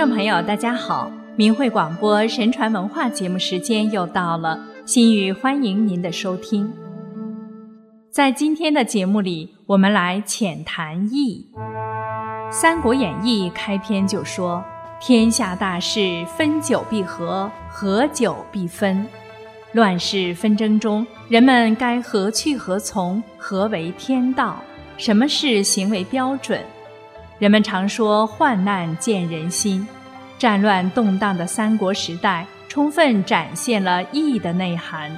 众朋友，大家好！明慧广播神传文化节目时间又到了，心语欢迎您的收听。在今天的节目里，我们来浅谈义。《三国演义》开篇就说：“天下大事，分久必合，合久必分。乱世纷争中，人们该何去何从？何为天道？什么是行为标准？”人们常说患难见人心，战乱动荡的三国时代，充分展现了义的内涵。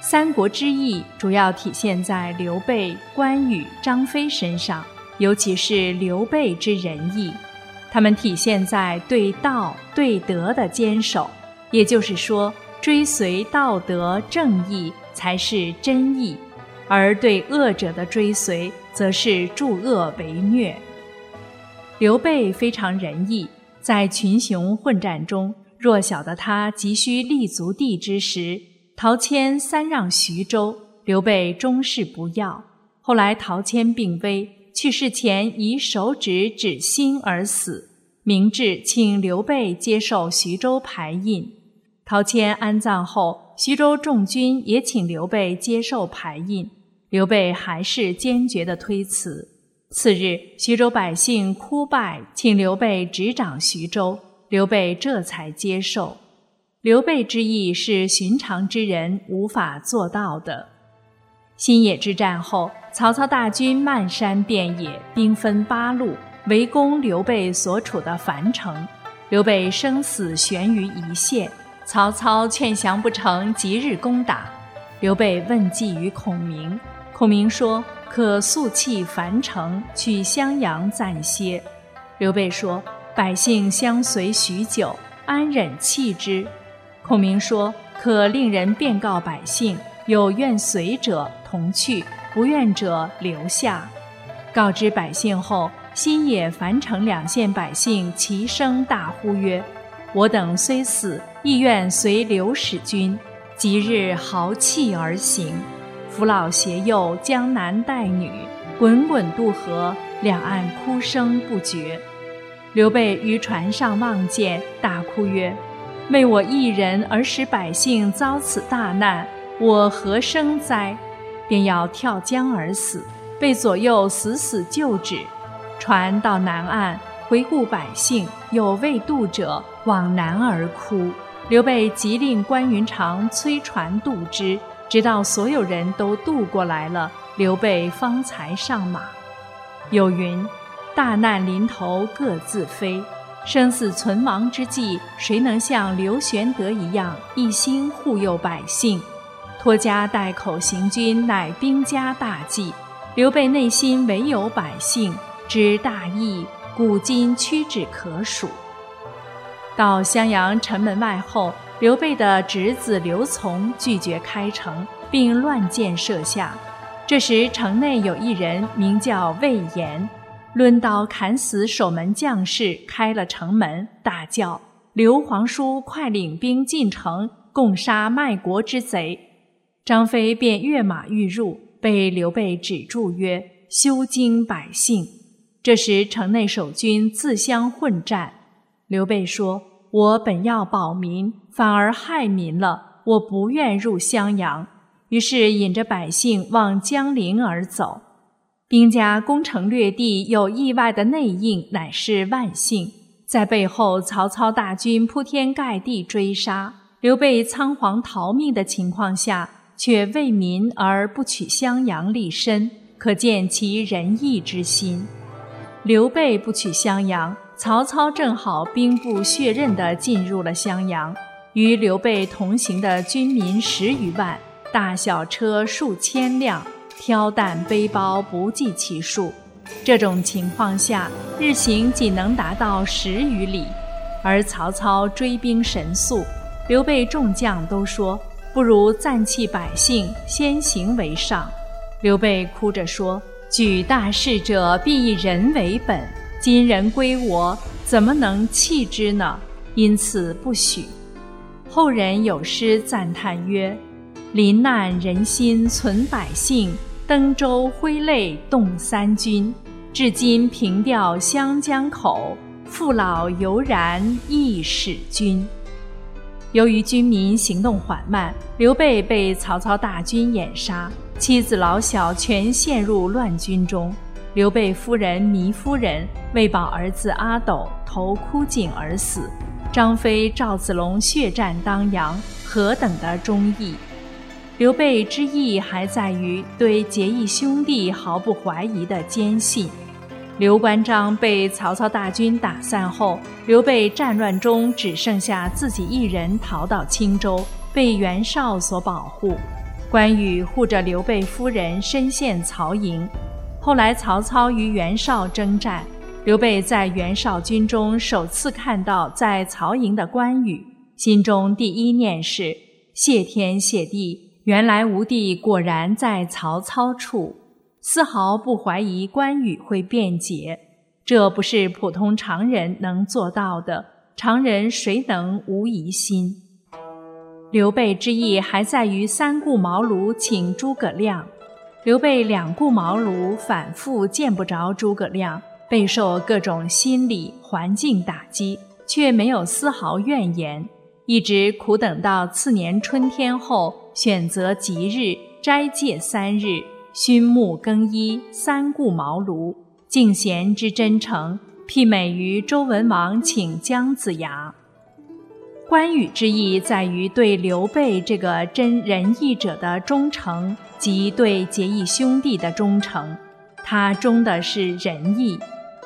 三国之义主要体现在刘备、关羽、张飞身上，尤其是刘备之仁义，他们体现在对道对德的坚守，也就是说，追随道德正义才是真义，而对恶者的追随，则是助恶为虐。刘备非常仁义，在群雄混战中，弱小的他急需立足地之时，陶谦三让徐州，刘备终是不要。后来陶谦病危，去世前以手指指心而死。明智请刘备接受徐州牌印。陶谦安葬后，徐州众军也请刘备接受牌印，刘备还是坚决的推辞。次日，徐州百姓哭拜，请刘备执掌徐州。刘备这才接受。刘备之意是寻常之人无法做到的。新野之战后，曹操大军漫山遍野，兵分八路，围攻刘备所处的樊城。刘备生死悬于一线，曹操劝降不成，即日攻打。刘备问计于孔明，孔明说。可速弃樊城，去襄阳暂歇。刘备说：“百姓相随许久，安忍弃之？”孔明说：“可令人便告百姓，有愿随者同去，不愿者留下。”告知百姓后，新野、樊城两县百姓齐声大呼曰：“我等虽死，亦愿随刘使君。”即日豪气而行。扶老携幼，江南带女，滚滚渡河，两岸哭声不绝。刘备于船上望见，大哭曰：“为我一人而使百姓遭此大难，我何生哉？”便要跳江而死，被左右死死救止。船到南岸，回顾百姓，有未渡者，往南而哭。刘备急令关云长催船渡之。直到所有人都渡过来了，刘备方才上马。有云：“大难临头各自飞，生死存亡之际，谁能像刘玄德一样一心护佑百姓？拖家带口行军，乃兵家大忌。刘备内心唯有百姓，知大义，古今屈指可数。”到襄阳城门外后。刘备的侄子刘琮拒绝开城，并乱箭射下。这时，城内有一人名叫魏延，抡刀砍死守门将士，开了城门，大叫：“刘皇叔，快领兵进城，共杀卖国之贼！”张飞便跃马欲入，被刘备止住，曰：“休惊百姓。”这时，城内守军自相混战。刘备说。我本要保民，反而害民了。我不愿入襄阳，于是引着百姓往江陵而走。兵家攻城略地有意外的内应，乃是万幸。在背后，曹操大军铺天盖地追杀，刘备仓皇逃命的情况下，却为民而不取襄阳立身，可见其仁义之心。刘备不取襄阳。曹操正好兵不血刃地进入了襄阳，与刘备同行的军民十余万，大小车数千辆，挑担背包不计其数。这种情况下，日行仅能达到十余里，而曹操追兵神速，刘备众将都说不如暂弃百姓，先行为上。刘备哭着说：“举大事者，必以人为本。”今人归我，怎么能弃之呢？因此不许。后人有诗赞叹曰：“临难人心存百姓，登舟挥泪动三军。至今凭吊湘江口，父老犹然忆使君。由于军民行动缓慢，刘备被曹操大军掩杀，妻子老小全陷入乱军中。刘备夫人糜夫人为保儿子阿斗，投枯井而死。张飞、赵子龙血战当阳，何等的忠义！刘备之义还在于对结义兄弟毫不怀疑的坚信。刘关张被曹操大军打散后，刘备战乱中只剩下自己一人逃到青州，被袁绍所保护。关羽护着刘备夫人身陷曹营。后来曹操与袁绍征战，刘备在袁绍军中首次看到在曹营的关羽，心中第一念是：谢天谢地，原来吴地果然在曹操处。丝毫不怀疑关羽会辩解，这不是普通常人能做到的。常人谁能无疑心？刘备之意还在于三顾茅庐请诸葛亮。刘备两顾茅庐，反复见不着诸葛亮，备受各种心理环境打击，却没有丝毫怨言，一直苦等到次年春天后，选择吉日斋戒三日。熏木更衣，三顾茅庐，敬贤之真诚，媲美于周文王请姜子牙。关羽之意在于对刘备这个真仁义者的忠诚，及对结义兄弟的忠诚。他忠的是仁义，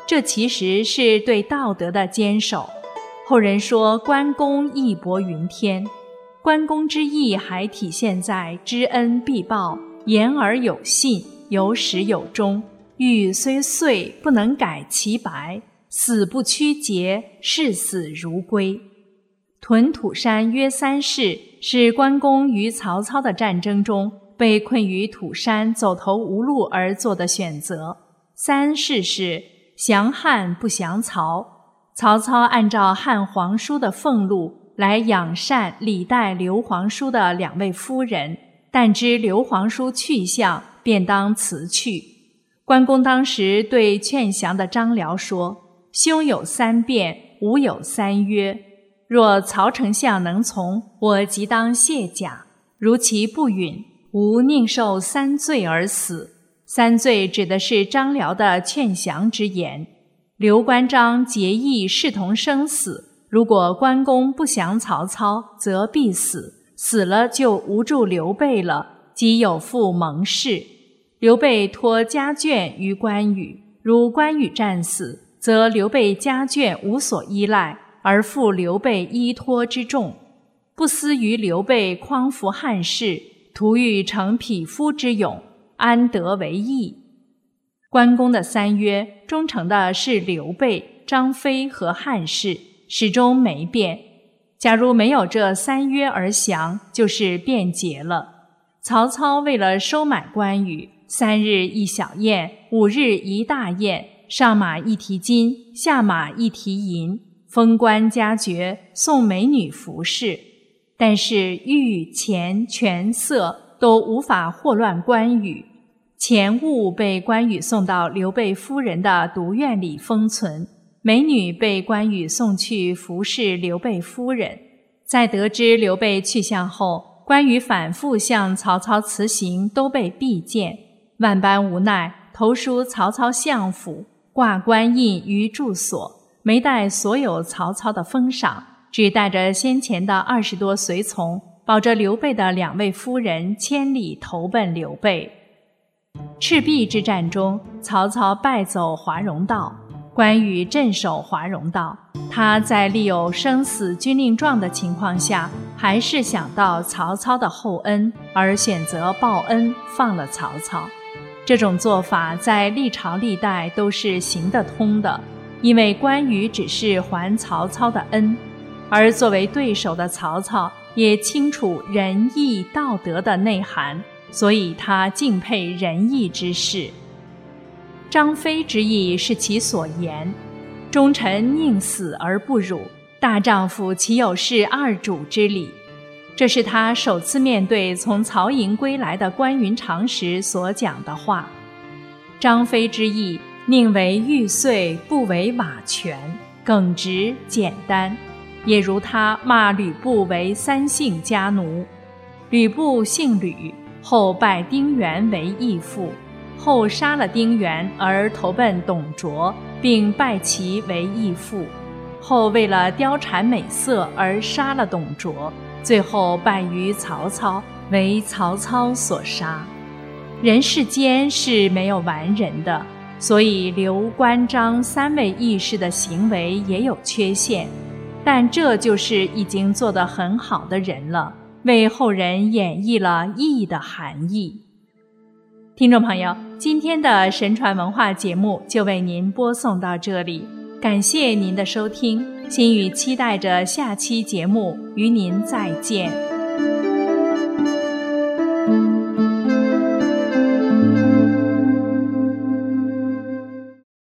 这其实是对道德的坚守。后人说关公义薄云天，关公之义还体现在知恩必报。言而有信，有始有终。玉虽碎，不能改其白；死不屈节，视死如归。屯土山约三世，是关公与曹操的战争中被困于土山、走投无路而做的选择。三世是降汉不降曹，曹操按照汉皇叔的俸禄来养善礼待刘皇叔的两位夫人。但知刘皇叔去向，便当辞去。关公当时对劝降的张辽说：“兄有三变，吾有三约。若曹丞相能从，我即当卸甲；如其不允，吾宁受三罪而死。”三罪指的是张辽的劝降之言。刘关张结义，视同生死。如果关公不降曹操，则必死。死了就无助刘备了，即有负盟誓。刘备托家眷于关羽，如关羽战死，则刘备家眷无所依赖，而负刘备依托之重，不思于刘备匡扶汉室，图欲成匹夫之勇，安得为义？关公的三约，忠诚的是刘备、张飞和汉室，始终没变。假如没有这三约而降，就是变节了。曹操为了收买关羽，三日一小宴，五日一大宴，上马一提金，下马一提银，封官加爵，送美女服饰。但是玉钱权色都无法祸乱关羽，钱物被关羽送到刘备夫人的独院里封存。美女被关羽送去服侍刘备夫人，在得知刘备去向后，关羽反复向曹操辞行，都被避见，万般无奈，投书曹操相府，挂官印于住所，没带所有曹操的封赏，只带着先前的二十多随从，保着刘备的两位夫人，千里投奔刘备。赤壁之战中，曹操败走华容道。关羽镇守华容道，他在立有生死军令状的情况下，还是想到曹操的厚恩，而选择报恩，放了曹操。这种做法在历朝历代都是行得通的，因为关羽只是还曹操的恩，而作为对手的曹操也清楚仁义道德的内涵，所以他敬佩仁义之士。张飞之意是其所言，忠臣宁死而不辱，大丈夫岂有事二主之理？这是他首次面对从曹营归来的关云长时所讲的话。张飞之意，宁为玉碎，不为瓦全。耿直简单，也如他骂吕布为三姓家奴。吕布姓吕，后拜丁原为义父，后杀了丁原而投奔董卓，并拜其为义父，后为了貂蝉美色而杀了董卓，最后败于曹操，为曹操所杀。人世间是没有完人的。所以，刘关张三位义士的行为也有缺陷，但这就是已经做得很好的人了，为后人演绎了义的含义。听众朋友，今天的神传文化节目就为您播送到这里，感谢您的收听，心语期待着下期节目与您再见。